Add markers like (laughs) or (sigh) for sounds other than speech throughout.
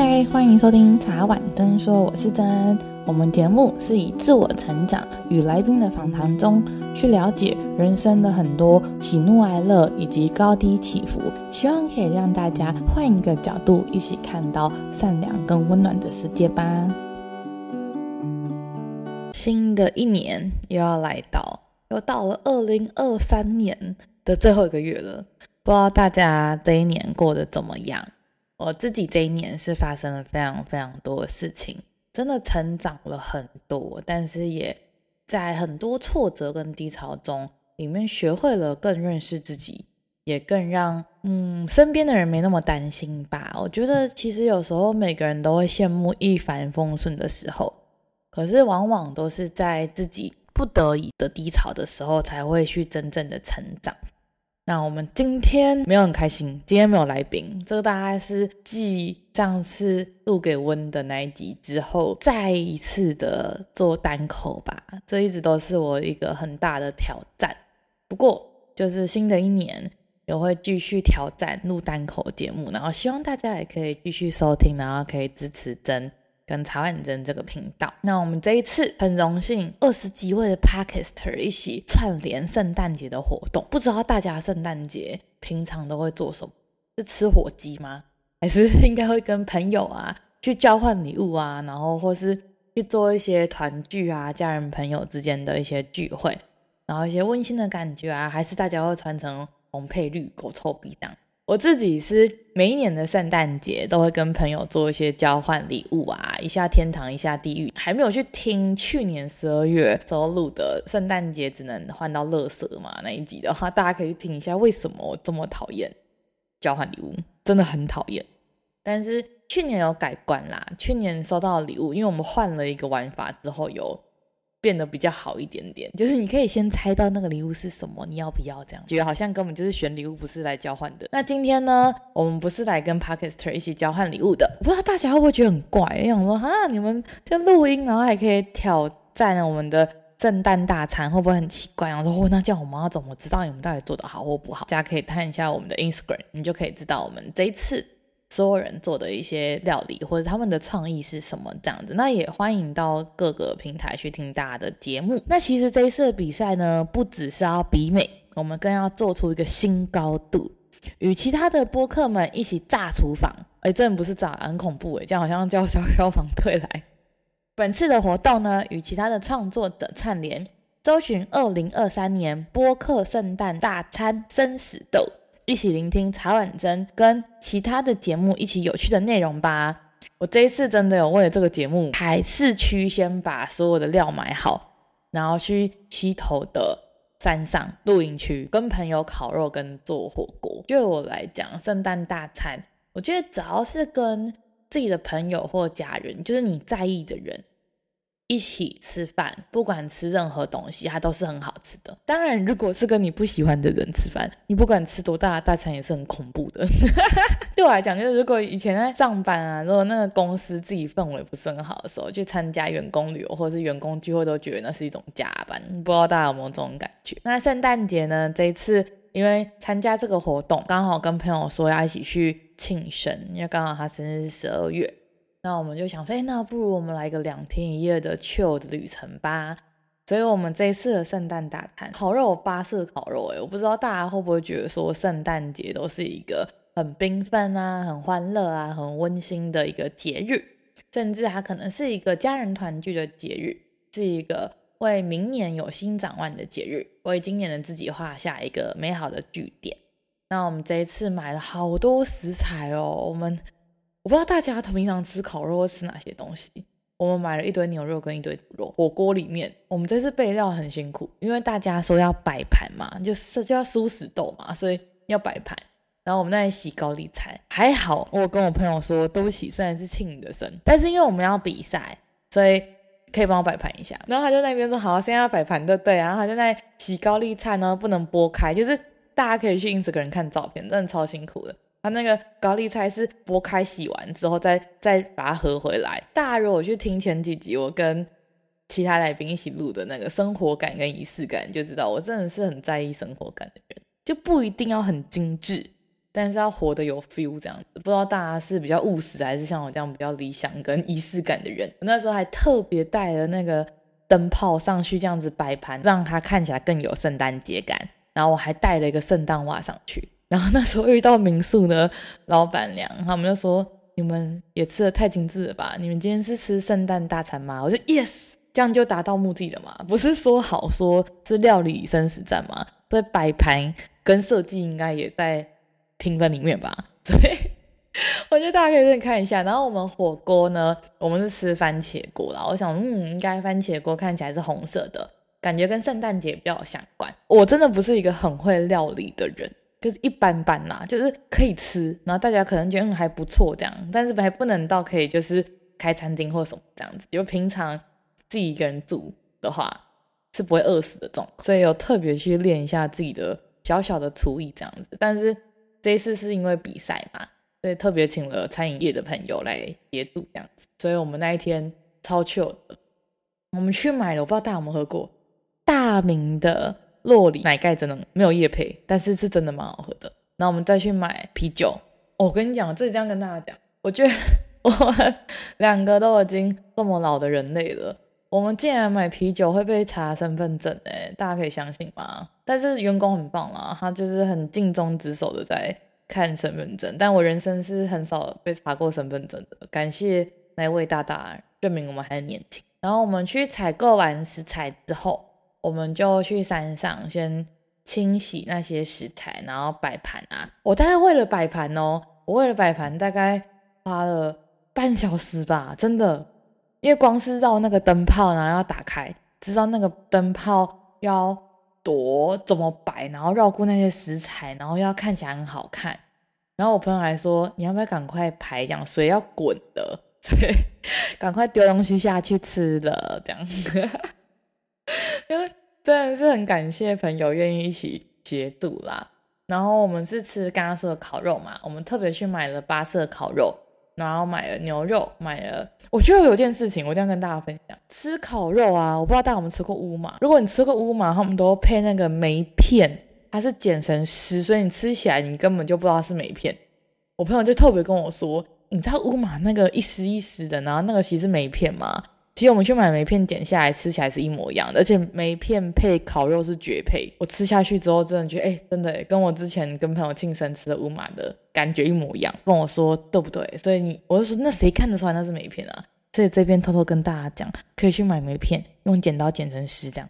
嗨，欢迎收听茶碗真说，我是珍。我们节目是以自我成长与来宾的访谈中，去了解人生的很多喜怒哀乐以及高低起伏，希望可以让大家换一个角度，一起看到善良跟温暖的世界吧。新的一年又要来到，又到了二零二三年的最后一个月了，不知道大家这一年过得怎么样？我自己这一年是发生了非常非常多的事情，真的成长了很多，但是也在很多挫折跟低潮中，里面学会了更认识自己，也更让嗯身边的人没那么担心吧。我觉得其实有时候每个人都会羡慕一帆风顺的时候，可是往往都是在自己不得已的低潮的时候，才会去真正的成长。那我们今天没有很开心，今天没有来宾，这个大概是继上次录给温的那一集之后，再一次的做单口吧。这一直都是我一个很大的挑战。不过，就是新的一年也会继续挑战录单口节目，然后希望大家也可以继续收听，然后可以支持珍。跟茶碗蒸这个频道，那我们这一次很荣幸，二十几位的 Podcaster 一起串联圣诞节的活动。不知道大家圣诞节平常都会做什么？是吃火鸡吗？还是 (laughs) 应该会跟朋友啊去交换礼物啊，然后或是去做一些团聚啊，家人朋友之间的一些聚会，然后一些温馨的感觉啊，还是大家会穿成红配绿，狗臭鼻这样。我自己是每一年的圣诞节都会跟朋友做一些交换礼物啊，一下天堂，一下地狱。还没有去听去年十二月收录的圣诞节只能换到垃圾嘛那一集的话，大家可以听一下为什么我这么讨厌交换礼物，真的很讨厌。但是去年有改观啦，去年收到的礼物，因为我们换了一个玩法之后有。变得比较好一点点，就是你可以先猜到那个礼物是什么，你要不要这样？觉得好像根本就是选礼物，不是来交换的。那今天呢，我们不是来跟 Podcaster 一起交换礼物的。不知道大家会不会觉得很怪？因为我说哈，你们在录音，然后还可以挑战我们的圣诞大餐，会不会很奇怪？然后说，哦，那这样我们要怎么知道你们到底做的好或不好？大家可以看一下我们的 Instagram，你就可以知道我们这一次。所有人做的一些料理，或者他们的创意是什么这样子，那也欢迎到各个平台去听大家的节目。那其实这一次的比赛呢，不只是要比美，我们更要做出一个新高度，与其他的播客们一起炸厨房。哎，真的不是炸，很恐怖哎，这样好像叫消消防队来。本次的活动呢，与其他的创作者串联，搜寻二零二三年播客圣诞大餐生死斗。一起聆听茶碗蒸跟其他的节目一起有趣的内容吧。我这一次真的有为了这个节目，海市区先把所有的料买好，然后去溪头的山上露营区跟朋友烤肉跟做火锅。对我来讲，圣诞大餐，我觉得只要是跟自己的朋友或家人，就是你在意的人。一起吃饭，不管吃任何东西，它都是很好吃的。当然，如果是跟你不喜欢的人吃饭，你不管吃多大的大餐，也是很恐怖的。(laughs) 对我来讲，就是如果以前在上班啊，如果那个公司自己氛围不是很好的时候，去参加员工旅游或者是员工聚会，都觉得那是一种加班。不知道大家有没有这种感觉？那圣诞节呢？这一次因为参加这个活动，刚好跟朋友说要一起去庆生，因为刚好他生日是十二月。那我们就想说，哎，那不如我们来个两天一夜的 chill 的旅程吧。所以，我们这一次的圣诞大餐烤肉，巴式烤肉。哎，我不知道大家会不会觉得说，圣诞节都是一个很缤纷啊、很欢乐啊、很温馨的一个节日，甚至它可能是一个家人团聚的节日，是一个为明年有新展望的节日，为今年的自己画下一个美好的句点。那我们这一次买了好多食材哦，我们。我不知道大家平常吃烤肉会吃哪些东西。我们买了一堆牛肉跟一堆猪肉。火锅里面，我们这次备料很辛苦，因为大家说要摆盘嘛，就是就要殊死斗嘛，所以要摆盘。然后我们在洗高丽菜，还好我跟我朋友说，对不起，虽然是庆你的生，但是因为我们要比赛，所以可以帮我摆盘一下。然后他就那边说好，现在要摆盘对对。然后他就在洗高丽菜呢，不能剥开，就是大家可以去 Instagram 看照片，真的超辛苦的。那个高丽菜是剥开洗完之后再再把它合回来。大家如果去听前几集我跟其他来宾一起录的那个生活感跟仪式感，就知道我真的是很在意生活感的人，就不一定要很精致，但是要活得有 feel 这样子。不知道大家是比较务实，还是像我这样比较理想跟仪式感的人？我那时候还特别带了那个灯泡上去，这样子摆盘，让它看起来更有圣诞节感。然后我还带了一个圣诞袜上去。然后那时候遇到民宿的老板娘，他们就说：“你们也吃的太精致了吧？你们今天是吃圣诞大餐吗？”我说：“Yes。”这样就达到目的了嘛？不是说好说是料理生死战吗？所以摆盘跟设计应该也在评分里面吧？所以我觉得大家可以认真看一下。然后我们火锅呢，我们是吃番茄锅啦。我想，嗯，应该番茄锅看起来是红色的，感觉跟圣诞节比较相关。我真的不是一个很会料理的人，就是一般般啦，就是可以吃，然后大家可能觉得嗯还不错这样，但是还不能到可以就是开餐厅或什么这样子，就平常。自己一个人住的话是不会饿死的这种，所以有特别去练一下自己的小小的厨艺这样子。但是这一次是因为比赛嘛，所以特别请了餐饮业的朋友来协助这样子。所以我们那一天超 chill 的，我们去买了，我不知道大家有没有喝过大明的洛里奶盖，真的没有业配，但是是真的蛮好喝的。然后我们再去买啤酒，我跟你讲，这里这样跟大家讲，我觉得 (laughs) 我们两个都已经这么老的人类了。我们竟然买啤酒会被查身份证哎，大家可以相信吗？但是员工很棒啦，他就是很尽忠职守的在看身份证。但我人生是很少被查过身份证的，感谢那位大大证明我们还年轻。然后我们去采购完食材之后，我们就去山上先清洗那些食材，然后摆盘啊。我大概为了摆盘哦，我为了摆盘大概花了半小时吧，真的。因为光是绕那个灯泡，然后要打开，知道那个灯泡要躲怎么摆，然后绕过那些食材，然后要看起来很好看。然后我朋友还说：“你要不要赶快排？这样水要滚的，(laughs) 所以赶快丢东西下去吃了。”这样，(laughs) 因为真的是很感谢朋友愿意一起协助啦。然后我们是吃刚刚说的烤肉嘛，我们特别去买了巴色烤肉。然后买了牛肉，买了。我觉得有件事情，我一定要跟大家分享。吃烤肉啊，我不知道大家有没有吃过乌马。如果你吃过乌马，他们都配那个梅片，它是剪成丝，所以你吃起来你根本就不知道是梅片。我朋友就特别跟我说，你知道乌马那个一丝一丝的，然后那个其实是梅片吗？其实我们去买梅片剪下来吃起来是一模一样的，而且梅片配烤肉是绝配。我吃下去之后，真的觉得，哎、真的跟我之前跟朋友庆生吃的乌马的感觉一模一样。跟我说对不对？所以你，我就说，那谁看得出来那是梅片啊？所以这边偷偷跟大家讲，可以去买梅片，用剪刀剪成丝，这样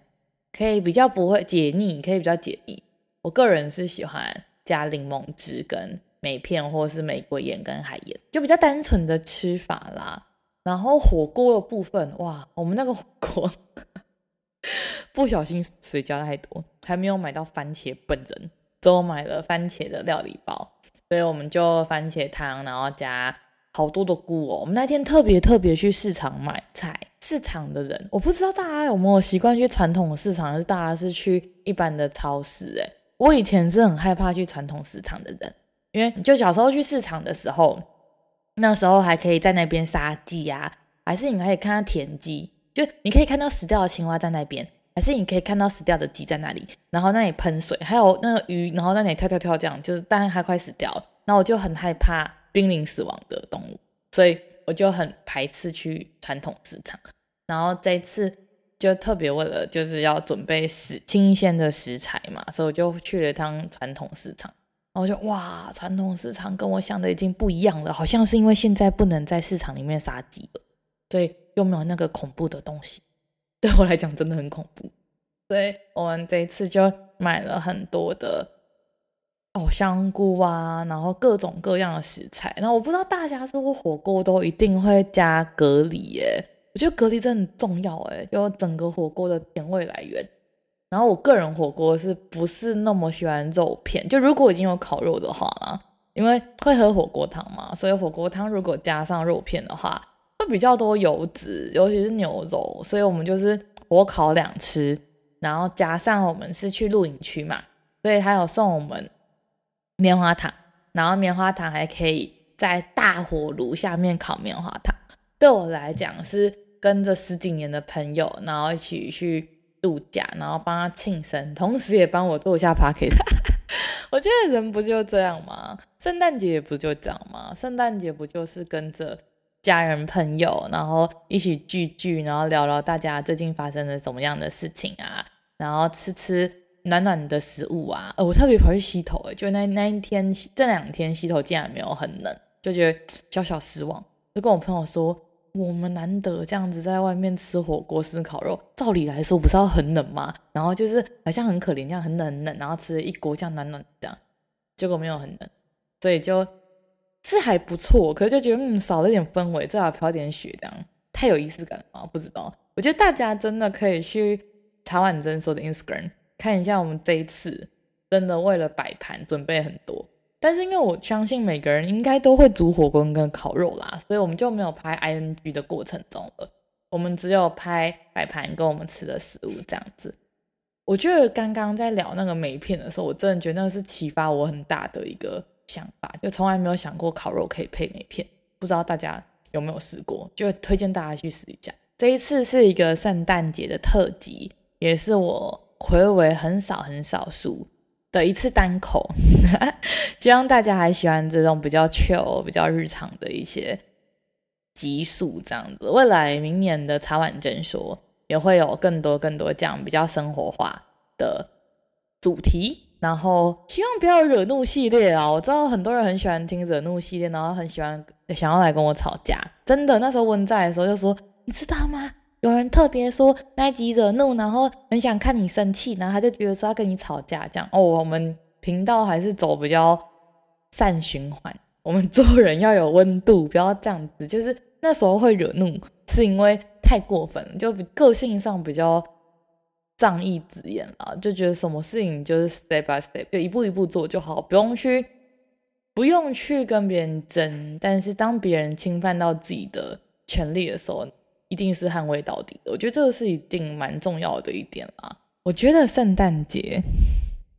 可以比较不会解腻，可以比较解腻。我个人是喜欢加柠檬汁跟梅片，或是玫瑰盐跟海盐，就比较单纯的吃法啦。然后火锅的部分，哇，我们那个火锅不小心水加太多，还没有买到番茄本人，只有买了番茄的料理包，所以我们就番茄汤，然后加好多的菇哦。我们那天特别特别去市场买菜，市场的人，我不知道大家有没有习惯去传统的市场，还是大家是去一般的超市？诶，我以前是很害怕去传统市场的人，因为就小时候去市场的时候。那时候还可以在那边杀鸡呀，还是你可以看到田鸡，就你可以看到死掉的青蛙在那边，还是你可以看到死掉的鸡在那里，然后那里喷水，还有那个鱼，然后那里跳跳跳，这样就是，当然它快死掉了。那我就很害怕濒临死亡的动物，所以我就很排斥去传统市场。然后这一次就特别为了就是要准备食新鲜的食材嘛，所以我就去了一趟传统市场。然后就哇，传统市场跟我想的已经不一样了，好像是因为现在不能在市场里面杀鸡了，所以又没有那个恐怖的东西。(laughs) 对我来讲真的很恐怖，所以我们这一次就买了很多的哦香菇啊，然后各种各样的食材。然后我不知道大家是不是火锅都一定会加蛤蜊耶？我觉得蛤蜊真的很重要哎，就整个火锅的甜味来源。然后我个人火锅是不是那么喜欢肉片？就如果已经有烤肉的话啦，因为会喝火锅汤嘛，所以火锅汤如果加上肉片的话，会比较多油脂，尤其是牛肉，所以我们就是火烤两吃，然后加上我们是去露营区嘛，所以还有送我们棉花糖，然后棉花糖还可以在大火炉下面烤棉花糖。对我来讲是跟着十几年的朋友，然后一起去。度假，然后帮他庆生，同时也帮我做一下 podcast。(laughs) 我觉得人不就这样吗？圣诞节也不就这样吗？圣诞节不就是跟着家人朋友，然后一起聚聚，然后聊聊大家最近发生了什么样的事情啊，然后吃吃暖暖的食物啊。呃，我特别跑去洗头，就那那一天这两天洗头竟然没有很冷，就觉得小小失望。就跟我朋友说。我们难得这样子在外面吃火锅、吃烤肉，照理来说不是要很冷吗？然后就是好像很可怜这样，很冷很冷，然后吃了一锅这样暖暖这样，结果没有很冷，所以就是还不错，可是就觉得嗯少了点氛围，最好飘点雪这样，太有仪式感了？不知道，我觉得大家真的可以去茶碗珍说的 Instagram 看一下，我们这一次真的为了摆盘准备很多。但是因为我相信每个人应该都会煮火锅跟烤肉啦，所以我们就没有拍 ing 的过程中了，我们只有拍摆盘跟我们吃的食物这样子。我觉得刚刚在聊那个梅片的时候，我真的觉得那是启发我很大的一个想法，就从来没有想过烤肉可以配梅片，不知道大家有没有试过？就推荐大家去试一下。这一次是一个圣诞节的特辑，也是我睽违很少很少数。的一次单口，(laughs) 希望大家还喜欢这种比较 chill、比较日常的一些集数，这样子。未来明年的茶碗蒸说也会有更多更多这样比较生活化的主题，然后希望不要惹怒系列啊！我知道很多人很喜欢听惹怒系列，然后很喜欢想要来跟我吵架。真的，那时候温在的时候就说，你知道吗？有人特别说那一集惹怒，然后很想看你生气，然后他就觉得说要跟你吵架这样哦。我们频道还是走比较善循环，(laughs) 我们做人要有温度，不要这样子。就是那时候会惹怒，是因为太过分了，就个性上比较仗义直言了，就觉得什么事情就是 step by step，就一步一步做就好，不用去不用去跟别人争。但是当别人侵犯到自己的权利的时候，一定是捍卫到底的，我觉得这个是一定蛮重要的一点啦。我觉得圣诞节，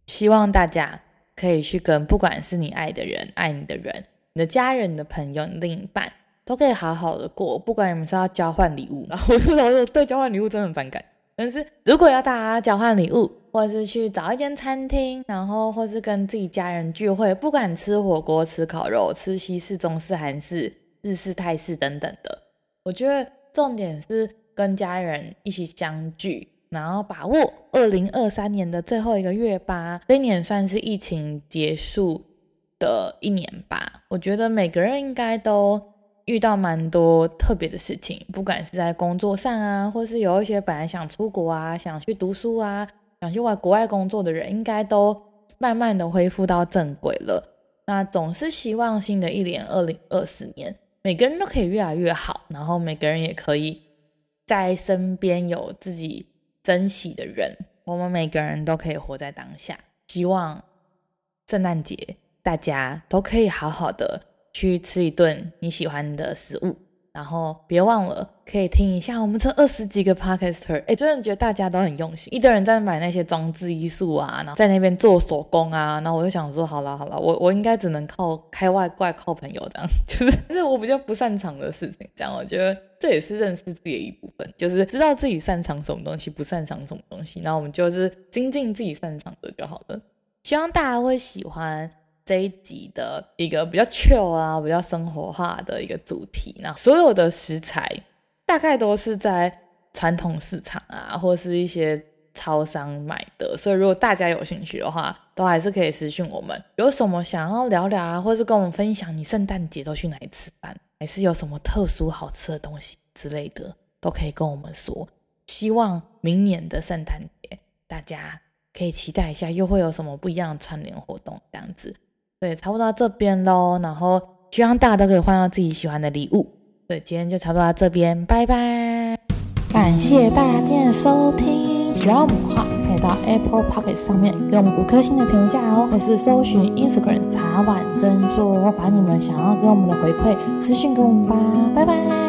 希望大家可以去跟不管是你爱的人、爱你的人、你的家人、你的朋友、你另一半，都可以好好的过。不管你们是要交换礼物，然 (laughs) 后我说对交换礼物真的很反感。但是如果要大家交换礼物，或是去找一间餐厅，然后或是跟自己家人聚会，不管吃火锅、吃烤肉、吃西式、中式、韩式、日式、泰式等等的，我觉得。重点是跟家人一起相聚，然后把握二零二三年的最后一个月吧。这一年算是疫情结束的一年吧。我觉得每个人应该都遇到蛮多特别的事情，不管是在工作上啊，或是有一些本来想出国啊、想去读书啊、想去外国外工作的人，应该都慢慢的恢复到正轨了。那总是希望新的一年二零二四年。每个人都可以越来越好，然后每个人也可以在身边有自己珍惜的人。我们每个人都可以活在当下。希望圣诞节大家都可以好好的去吃一顿你喜欢的食物。然后别忘了可以听一下我们这二十几个 podcaster，哎，真的觉得大家都很用心。一堆人在买那些装置艺术啊，然后在那边做手工啊，然后我就想说，好了好了，我我应该只能靠开外挂，靠朋友这样，(laughs) 就是就是我比较不擅长的事情。这样我觉得这也是认识自己的一部分，就是知道自己擅长什么东西，不擅长什么东西，然后我们就是精进自己擅长的就好了。希望大家会喜欢。这一集的一个比较 chill 啊，比较生活化的一个主题，那所有的食材大概都是在传统市场啊，或是一些超商买的，所以如果大家有兴趣的话，都还是可以私讯我们。有什么想要聊聊啊，或是跟我们分享你圣诞节都去哪里吃饭，还是有什么特殊好吃的东西之类的，都可以跟我们说。希望明年的圣诞节大家可以期待一下，又会有什么不一样的串联活动这样子。对，差不多到这边喽，然后希望大家都可以换到自己喜欢的礼物。对，今天就差不多到这边，拜拜！感谢大家今天的收听，喜欢我们的话，可以到 Apple Pocket 上面给我们五颗星的评价哦，或是搜寻 Instagram 茶碗蒸说，把你们想要给我们的回馈私信给我们吧，拜拜。